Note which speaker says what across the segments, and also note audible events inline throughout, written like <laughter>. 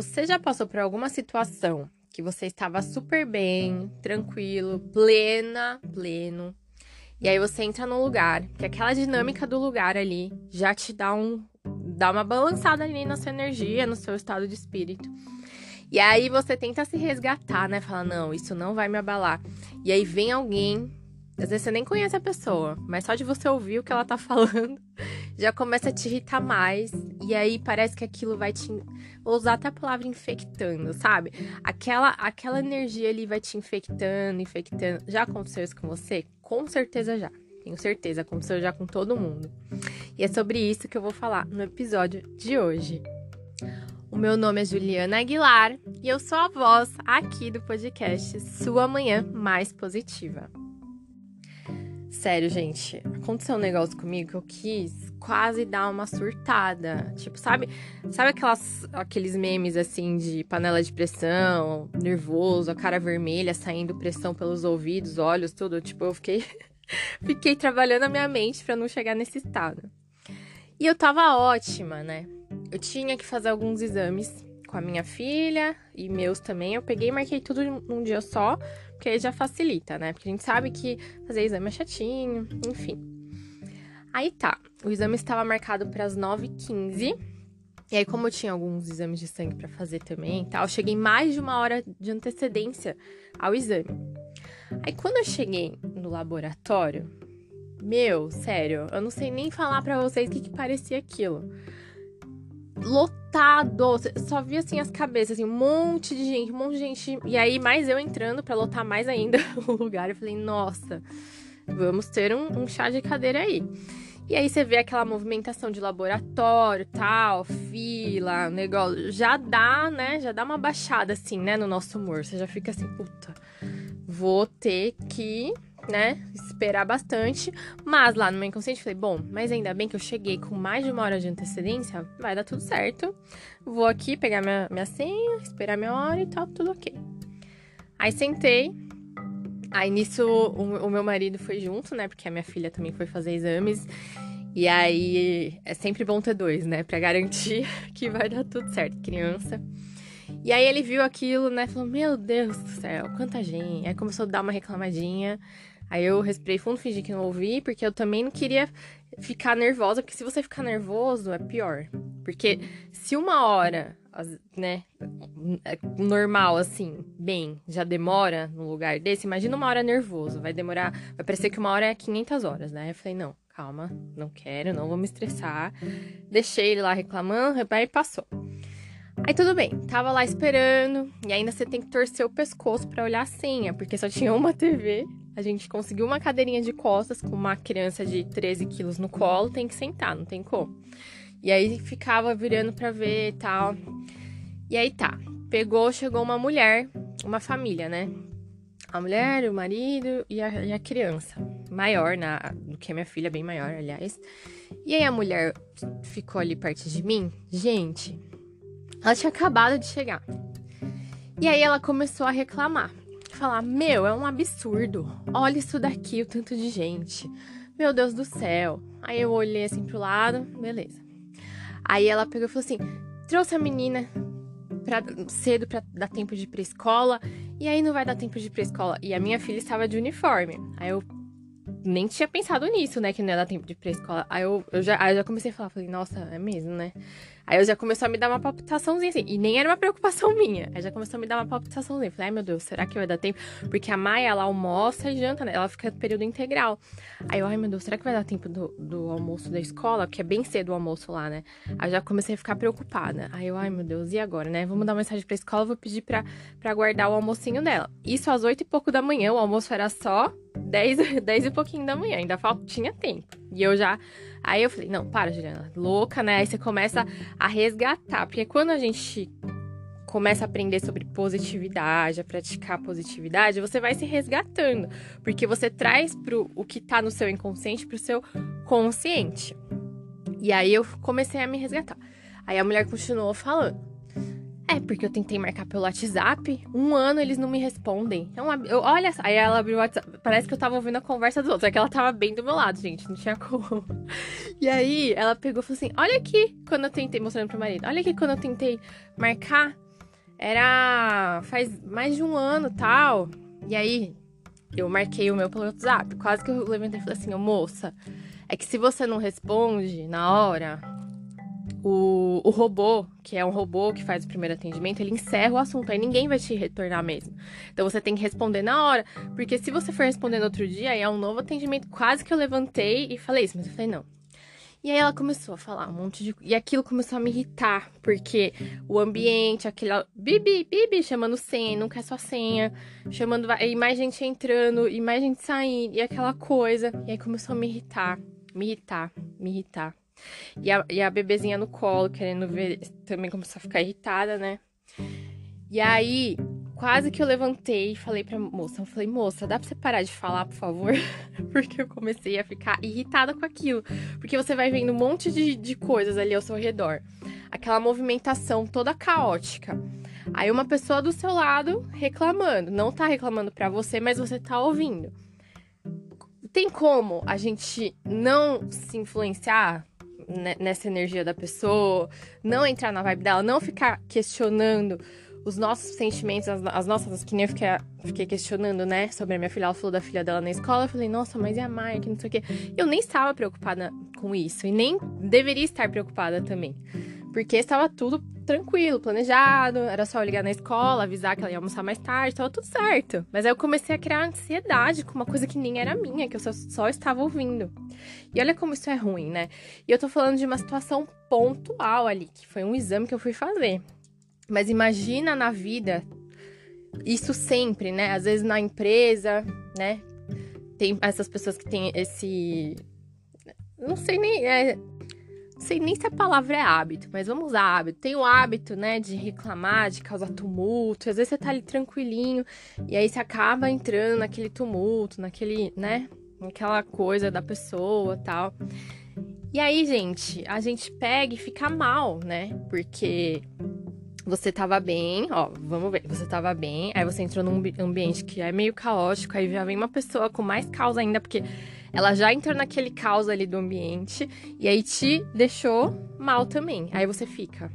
Speaker 1: Você já passou por alguma situação que você estava super bem, tranquilo, plena, pleno, e aí você entra num lugar, que aquela dinâmica do lugar ali já te dá um dá uma balançada ali na sua energia, no seu estado de espírito. E aí você tenta se resgatar, né? Fala, não, isso não vai me abalar. E aí vem alguém, às vezes você nem conhece a pessoa, mas só de você ouvir o que ela tá <laughs> falando, já começa a te irritar mais. E aí parece que aquilo vai te. Vou usar até a palavra infectando, sabe? Aquela, aquela energia ali vai te infectando, infectando. Já aconteceu isso com você? Com certeza já. Tenho certeza, aconteceu já com todo mundo. E é sobre isso que eu vou falar no episódio de hoje. O meu nome é Juliana Aguilar e eu sou a voz aqui do podcast Sua Manhã Mais Positiva. Sério, gente, aconteceu um negócio comigo que eu quis quase dar uma surtada. Tipo, sabe, sabe aquelas, aqueles memes assim de panela de pressão, nervoso, a cara vermelha, saindo pressão pelos ouvidos, olhos, tudo. Tipo, eu fiquei, <laughs> fiquei trabalhando a minha mente para não chegar nesse estado. E eu tava ótima, né? eu tinha que fazer alguns exames com a minha filha e meus também. Eu peguei e marquei tudo num dia só, porque já facilita, né? Porque a gente sabe que fazer exame é chatinho, enfim. Aí tá, o exame estava marcado para as 9h15. E aí, como eu tinha alguns exames de sangue para fazer também e tal, eu cheguei mais de uma hora de antecedência ao exame. Aí, quando eu cheguei no laboratório, meu, sério, eu não sei nem falar para vocês o que, que parecia aquilo lotado. Só vi assim as cabeças, assim, um monte de gente, um monte de gente. E aí, mais eu entrando para lotar mais ainda <laughs> o lugar. Eu falei, nossa, vamos ter um, um, chá de cadeira aí. E aí você vê aquela movimentação de laboratório, tal, fila, negócio. Já dá, né? Já dá uma baixada, assim, né, no nosso humor. Você já fica assim, puta, vou ter que né, esperar bastante. Mas lá no meu inconsciente falei, bom, mas ainda bem que eu cheguei com mais de uma hora de antecedência, vai dar tudo certo. Vou aqui pegar minha, minha senha, esperar minha hora e tal, tudo ok. Aí sentei. Aí nisso o, o meu marido foi junto, né? Porque a minha filha também foi fazer exames. E aí é sempre bom ter dois, né? Pra garantir <laughs> que vai dar tudo certo, criança. E aí ele viu aquilo, né? Falou: Meu Deus do céu, quanta gente. Aí começou a dar uma reclamadinha. Aí eu respirei fundo, fingi que não ouvi, porque eu também não queria ficar nervosa, porque se você ficar nervoso é pior. Porque se uma hora, né, normal assim, bem, já demora num lugar desse, imagina uma hora nervoso, vai demorar, vai parecer que uma hora é 500 horas, né? Eu falei, não, calma, não quero, não vou me estressar. Deixei ele lá reclamando, aí passou. Aí tudo bem, tava lá esperando, e ainda você tem que torcer o pescoço para olhar a senha, porque só tinha uma TV. A gente conseguiu uma cadeirinha de costas com uma criança de 13 quilos no colo, tem que sentar, não tem como. E aí ficava virando pra ver e tal. E aí tá, pegou, chegou uma mulher, uma família, né? A mulher, o marido e a, e a criança. Maior na, do que a minha filha, bem maior, aliás. E aí a mulher ficou ali perto de mim. Gente, ela tinha acabado de chegar. E aí ela começou a reclamar. Falar: Meu, é um absurdo. Olha isso daqui, o tanto de gente. Meu Deus do céu. Aí eu olhei assim pro lado, beleza. Aí ela pegou e falou assim: Trouxe a menina pra, cedo pra dar tempo de ir pra escola. E aí não vai dar tempo de ir pra escola. E a minha filha estava de uniforme. Aí eu nem tinha pensado nisso, né? Que não ia dar tempo de ir pra escola. Aí eu, eu, já, aí eu já comecei a falar, falei, nossa, é mesmo, né? Aí eu já começou a me dar uma palpitaçãozinha assim. E nem era uma preocupação <laughs> minha. Aí já começou a me dar uma palpitaçãozinha. Falei, ai meu Deus, será que vai dar tempo? Porque a Maia, ela almoça e janta, né? Ela fica no período integral. Aí eu, ai meu Deus, será que vai dar tempo do, do almoço da escola? Porque é bem cedo o almoço lá, né? Aí já comecei a ficar preocupada. Aí eu, ai meu Deus, e agora, né? Vamos dar uma mensagem pra escola, vou pedir pra, pra guardar o almocinho dela. Isso às oito e pouco da manhã, o almoço era só dez, <laughs> dez e pouquinho da manhã. Ainda falta, tinha tempo. E eu já Aí eu falei, não, para, Juliana, louca, né? Aí você começa a resgatar, porque quando a gente começa a aprender sobre positividade, a praticar positividade, você vai se resgatando, porque você traz pro o que tá no seu inconsciente pro seu consciente. E aí eu comecei a me resgatar. Aí a mulher continuou falando. É, porque eu tentei marcar pelo WhatsApp, um ano eles não me respondem. É eu, olha, aí ela abriu o WhatsApp, parece que eu tava ouvindo a conversa dos outros, é que ela tava bem do meu lado, gente, não tinha como. E aí ela pegou e falou assim: Olha aqui quando eu tentei, mostrando pro marido, olha aqui quando eu tentei marcar, Era faz mais de um ano tal. E aí, eu marquei o meu pelo WhatsApp. Quase que eu levantei e falei assim, moça, é que se você não responde na hora, o, o robô, que é um robô que faz o primeiro atendimento, ele encerra o assunto, aí ninguém vai te retornar mesmo. Então você tem que responder na hora, porque se você for responder no outro dia, aí é um novo atendimento. Quase que eu levantei e falei isso, mas eu falei, não. E aí ela começou a falar um monte de. E aquilo começou a me irritar, porque o ambiente, aquele. Bibi, Bibi, chamando senha, não quer sua senha, chamando. E mais gente entrando, e mais gente saindo, e aquela coisa. E aí começou a me irritar, me irritar, me irritar. E a, e a bebezinha no colo, querendo ver, também começou a ficar irritada, né? E aí, quase que eu levantei e falei pra moça, eu falei, moça, dá pra você parar de falar, por favor? <laughs> Porque eu comecei a ficar irritada com aquilo. Porque você vai vendo um monte de, de coisas ali ao seu redor. Aquela movimentação toda caótica. Aí uma pessoa do seu lado reclamando. Não tá reclamando pra você, mas você tá ouvindo. Tem como a gente não se influenciar nessa energia da pessoa, não entrar na vibe dela, não ficar questionando os nossos sentimentos, as, as nossas, que nem eu fiquei, fiquei, questionando, né, sobre a minha filha, ela falou da filha dela na escola, eu falei, nossa, mas e a que não sei o quê. Eu nem estava preocupada com isso, e nem deveria estar preocupada também, porque estava tudo tranquilo, planejado, era só eu ligar na escola, avisar que ela ia almoçar mais tarde, estava tudo certo. Mas aí eu comecei a criar ansiedade com uma coisa que nem era minha, que eu só, só estava ouvindo. E olha como isso é ruim, né? E eu tô falando de uma situação pontual ali, que foi um exame que eu fui fazer. Mas imagina na vida, isso sempre, né? Às vezes na empresa, né? Tem essas pessoas que têm esse. Não sei nem. É... Sei nem se a palavra é hábito, mas vamos usar hábito. Tem o hábito, né, de reclamar, de causar tumulto. Às vezes você tá ali tranquilinho e aí você acaba entrando naquele tumulto, naquele, né, naquela coisa da pessoa tal. E aí, gente, a gente pega e fica mal, né? Porque você tava bem, ó, vamos ver, você tava bem, aí você entrou num ambiente que é meio caótico, aí já vem uma pessoa com mais caos ainda, porque ela já entrou naquele caos ali do ambiente, e aí te deixou mal também. Aí você fica,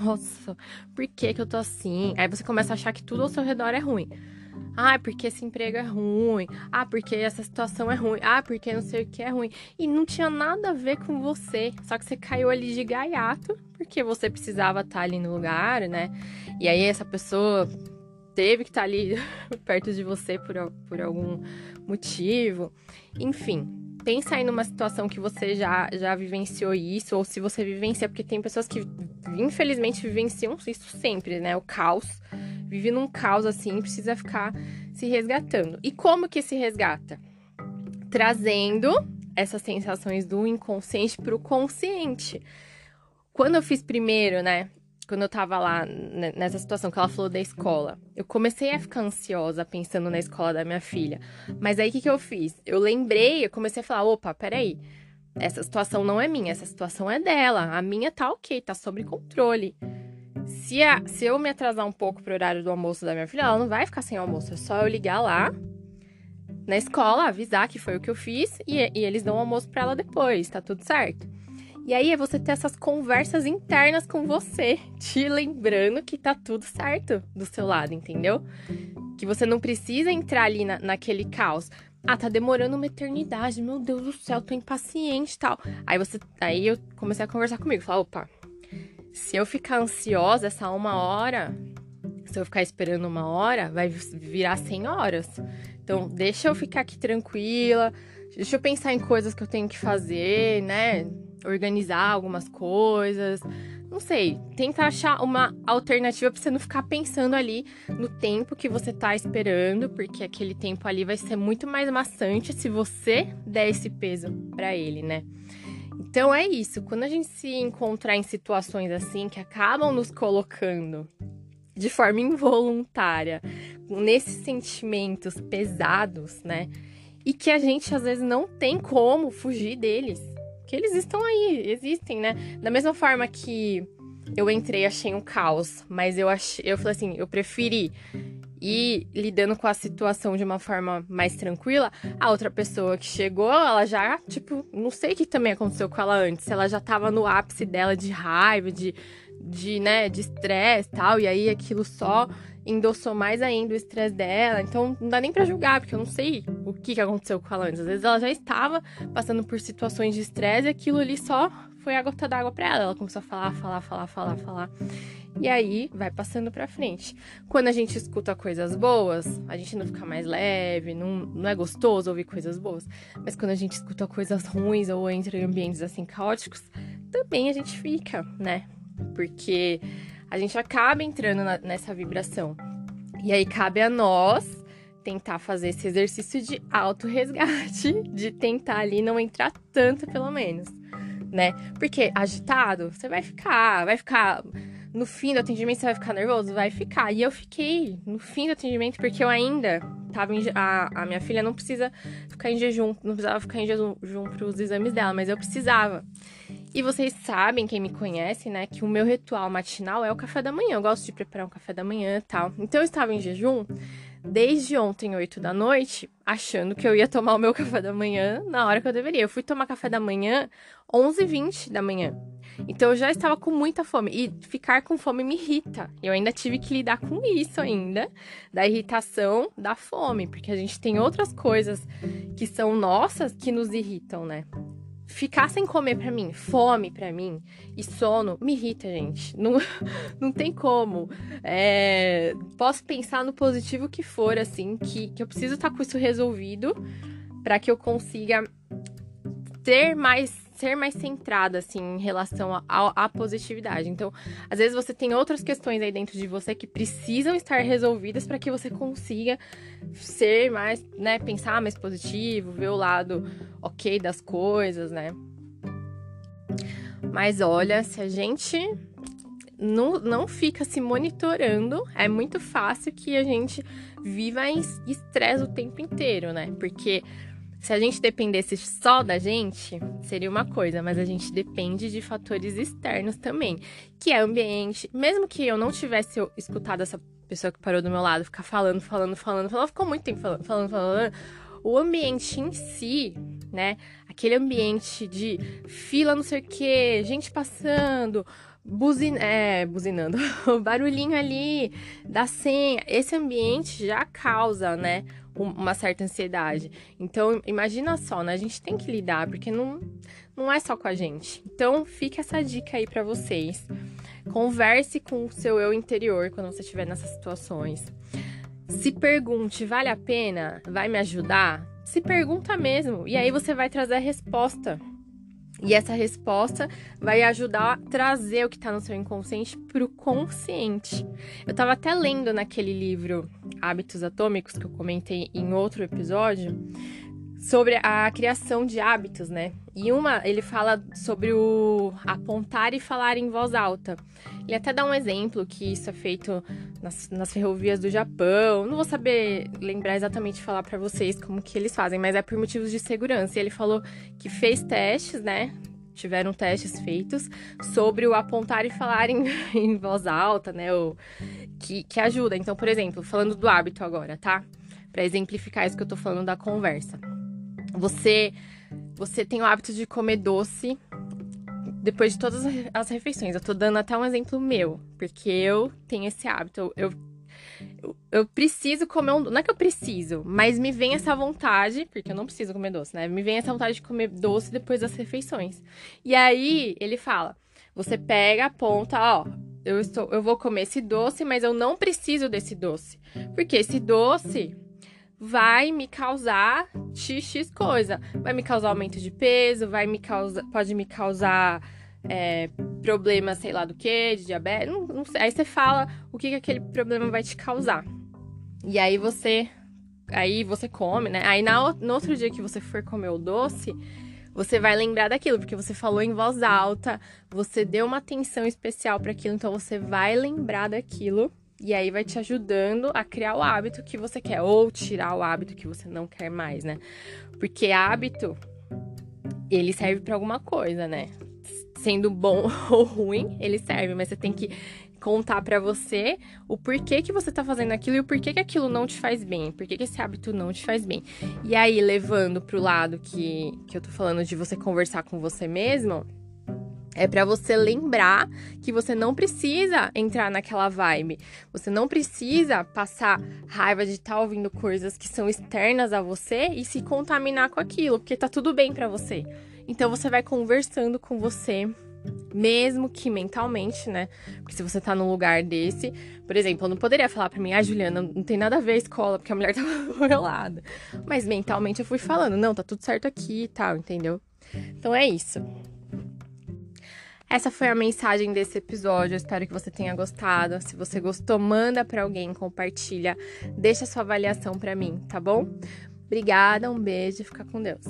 Speaker 1: nossa, por que que eu tô assim? Aí você começa a achar que tudo ao seu redor é ruim. Ah, porque esse emprego é ruim. Ah, porque essa situação é ruim. Ah, porque não sei o que é ruim. E não tinha nada a ver com você. Só que você caiu ali de gaiato, porque você precisava estar ali no lugar, né? E aí essa pessoa teve que estar ali <laughs> perto de você por, por algum motivo. Enfim, pensa aí numa situação que você já, já vivenciou isso, ou se você vivencia, porque tem pessoas que infelizmente vivenciam isso sempre, né? O caos vive num caos assim, precisa ficar se resgatando. E como que se resgata? Trazendo essas sensações do inconsciente para o consciente. Quando eu fiz primeiro, né? Quando eu tava lá nessa situação que ela falou da escola, eu comecei a ficar ansiosa pensando na escola da minha filha. Mas aí o que, que eu fiz? Eu lembrei, eu comecei a falar: opa, peraí, essa situação não é minha, essa situação é dela. A minha tá ok, tá sob controle. Se, a, se eu me atrasar um pouco pro horário do almoço da minha filha, ela não vai ficar sem almoço. É só eu ligar lá na escola, avisar que foi o que eu fiz e, e eles dão almoço para ela depois, tá tudo certo. E aí é você ter essas conversas internas com você, te lembrando que tá tudo certo do seu lado, entendeu? Que você não precisa entrar ali na, naquele caos. Ah, tá demorando uma eternidade, meu Deus do céu, tô impaciente e tal. Aí você. Aí eu comecei a conversar comigo, falar, opa, se eu ficar ansiosa essa uma hora, se eu ficar esperando uma hora, vai virar 100 horas. Então, deixa eu ficar aqui tranquila, deixa eu pensar em coisas que eu tenho que fazer, né? Organizar algumas coisas. Não sei, tenta achar uma alternativa para você não ficar pensando ali no tempo que você tá esperando, porque aquele tempo ali vai ser muito mais maçante se você der esse peso para ele, né? Então é isso, quando a gente se encontrar em situações assim que acabam nos colocando de forma involuntária nesses sentimentos pesados, né? E que a gente às vezes não tem como fugir deles. Que eles estão aí, existem, né? Da mesma forma que eu entrei achei um caos, mas eu achei, eu falei assim, eu preferi e lidando com a situação de uma forma mais tranquila, a outra pessoa que chegou, ela já, tipo, não sei o que também aconteceu com ela antes, ela já tava no ápice dela de raiva, de de, né, de estresse tal, e aí aquilo só endossou mais ainda o estresse dela. Então não dá nem para julgar, porque eu não sei o que, que aconteceu com ela antes. Às vezes ela já estava passando por situações de estresse e aquilo ali só foi a gota d'água para ela. Ela começou a falar, falar, falar, falar, falar. E aí vai passando para frente. Quando a gente escuta coisas boas, a gente não fica mais leve, não, não é gostoso ouvir coisas boas. Mas quando a gente escuta coisas ruins ou entra em ambientes assim caóticos, também a gente fica, né? Porque a gente acaba entrando na, nessa vibração. E aí cabe a nós tentar fazer esse exercício de auto-resgate, de tentar ali não entrar tanto, pelo menos, né? Porque agitado, você vai ficar, vai ficar. No fim do atendimento, você vai ficar nervoso? Vai ficar. E eu fiquei no fim do atendimento porque eu ainda tava em, a, a minha filha não precisa ficar em jejum, não precisava ficar em jejum para os exames dela, mas eu precisava. E vocês sabem, quem me conhece, né, que o meu ritual matinal é o café da manhã. Eu gosto de preparar um café da manhã e tal. Então eu estava em jejum desde ontem, 8 da noite, achando que eu ia tomar o meu café da manhã na hora que eu deveria. Eu fui tomar café da manhã 11h20 da manhã. Então eu já estava com muita fome. E ficar com fome me irrita. Eu ainda tive que lidar com isso ainda. Da irritação da fome. Porque a gente tem outras coisas que são nossas que nos irritam, né? Ficar sem comer para mim, fome para mim e sono me irrita, gente. Não, <laughs> não tem como. É, posso pensar no positivo que for, assim, que, que eu preciso estar tá com isso resolvido para que eu consiga ter mais ser mais centrada, assim, em relação à positividade. Então, às vezes você tem outras questões aí dentro de você que precisam estar resolvidas para que você consiga ser mais, né, pensar mais positivo, ver o lado ok das coisas, né? Mas olha, se a gente não, não fica se monitorando, é muito fácil que a gente viva em estresse o tempo inteiro, né? Porque se a gente dependesse só da gente, seria uma coisa, mas a gente depende de fatores externos também, que é ambiente. Mesmo que eu não tivesse escutado essa pessoa que parou do meu lado ficar falando, falando, falando, falando, ficou muito tempo falando, falando, falando. O ambiente em si, né? Aquele ambiente de fila, não sei o quê, gente passando, buzin é, buzinando, <laughs> o barulhinho ali da senha. Esse ambiente já causa, né? Uma certa ansiedade. Então, imagina só, né? A gente tem que lidar, porque não, não é só com a gente. Então, fica essa dica aí para vocês. Converse com o seu eu interior quando você estiver nessas situações. Se pergunte, vale a pena? Vai me ajudar? Se pergunta mesmo. E aí você vai trazer a resposta e essa resposta vai ajudar a trazer o que está no seu inconsciente para o consciente. Eu estava até lendo naquele livro Hábitos Atômicos, que eu comentei em outro episódio, sobre a criação de hábitos, né? E uma, ele fala sobre o apontar e falar em voz alta. Ele até dá um exemplo que isso é feito nas, nas ferrovias do Japão. Não vou saber lembrar exatamente falar para vocês como que eles fazem, mas é por motivos de segurança. E ele falou que fez testes, né? Tiveram testes feitos sobre o apontar e falar em, <laughs> em voz alta, né? O, que, que ajuda. Então, por exemplo, falando do hábito agora, tá? Para exemplificar isso que eu tô falando da conversa. Você você tem o hábito de comer doce depois de todas as refeições. Eu tô dando até um exemplo meu, porque eu tenho esse hábito. Eu, eu, eu, preciso comer um. Não é que eu preciso, mas me vem essa vontade, porque eu não preciso comer doce, né? Me vem essa vontade de comer doce depois das refeições. E aí ele fala: você pega, aponta, ó. Eu, estou, eu vou comer esse doce, mas eu não preciso desse doce. Porque esse doce vai me causar XX coisa. Vai me causar aumento de peso, vai me causar, pode me causar é, problema, sei lá do que, de diabetes. Não, não aí você fala o que, que aquele problema vai te causar. E aí você. Aí você come, né? Aí na, no outro dia que você for comer o doce, você vai lembrar daquilo, porque você falou em voz alta, você deu uma atenção especial para aquilo, então você vai lembrar daquilo e aí vai te ajudando a criar o hábito que você quer ou tirar o hábito que você não quer mais, né? Porque hábito ele serve para alguma coisa, né? Sendo bom <laughs> ou ruim, ele serve, mas você tem que contar para você o porquê que você tá fazendo aquilo e o porquê que aquilo não te faz bem, porquê que esse hábito não te faz bem. E aí, levando pro lado que, que eu tô falando de você conversar com você mesmo, É para você lembrar que você não precisa entrar naquela vibe. Você não precisa passar raiva de estar tá ouvindo coisas que são externas a você e se contaminar com aquilo, porque tá tudo bem para você. Então você vai conversando com você, mesmo que mentalmente, né? Porque se você tá num lugar desse, por exemplo, eu não poderia falar para mim, ah, Juliana, não tem nada a ver a escola, porque a mulher <laughs> tava do meu lado. Mas mentalmente eu fui falando, não, tá tudo certo aqui e tal, entendeu? Então é isso. Essa foi a mensagem desse episódio. Eu espero que você tenha gostado. Se você gostou, manda para alguém, compartilha, deixa sua avaliação para mim, tá bom? Obrigada, um beijo, fica com Deus.